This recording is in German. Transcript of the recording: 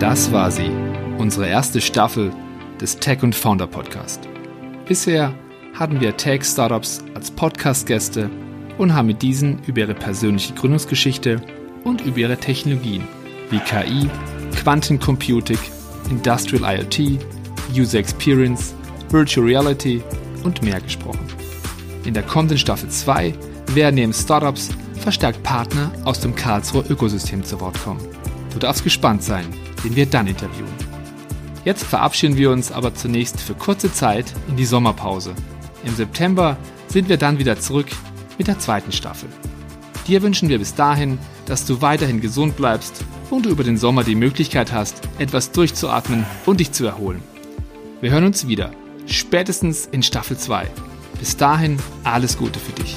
Das war sie, unsere erste Staffel des Tech und Founder Podcast. Bisher hatten wir Tech-Startups als Podcast-Gäste und haben mit diesen über ihre persönliche Gründungsgeschichte und über ihre Technologien wie KI, Quantencomputing, Industrial IoT, User Experience, Virtual Reality und mehr gesprochen. In der kommenden Staffel 2 werden neben Startups verstärkt Partner aus dem Karlsruher Ökosystem zu Wort kommen. Du darfst gespannt sein, den wir dann interviewen. Jetzt verabschieden wir uns aber zunächst für kurze Zeit in die Sommerpause. Im September sind wir dann wieder zurück mit der zweiten Staffel. Dir wünschen wir bis dahin, dass du weiterhin gesund bleibst und du über den Sommer die Möglichkeit hast, etwas durchzuatmen und dich zu erholen. Wir hören uns wieder, spätestens in Staffel 2. Bis dahin alles Gute für dich.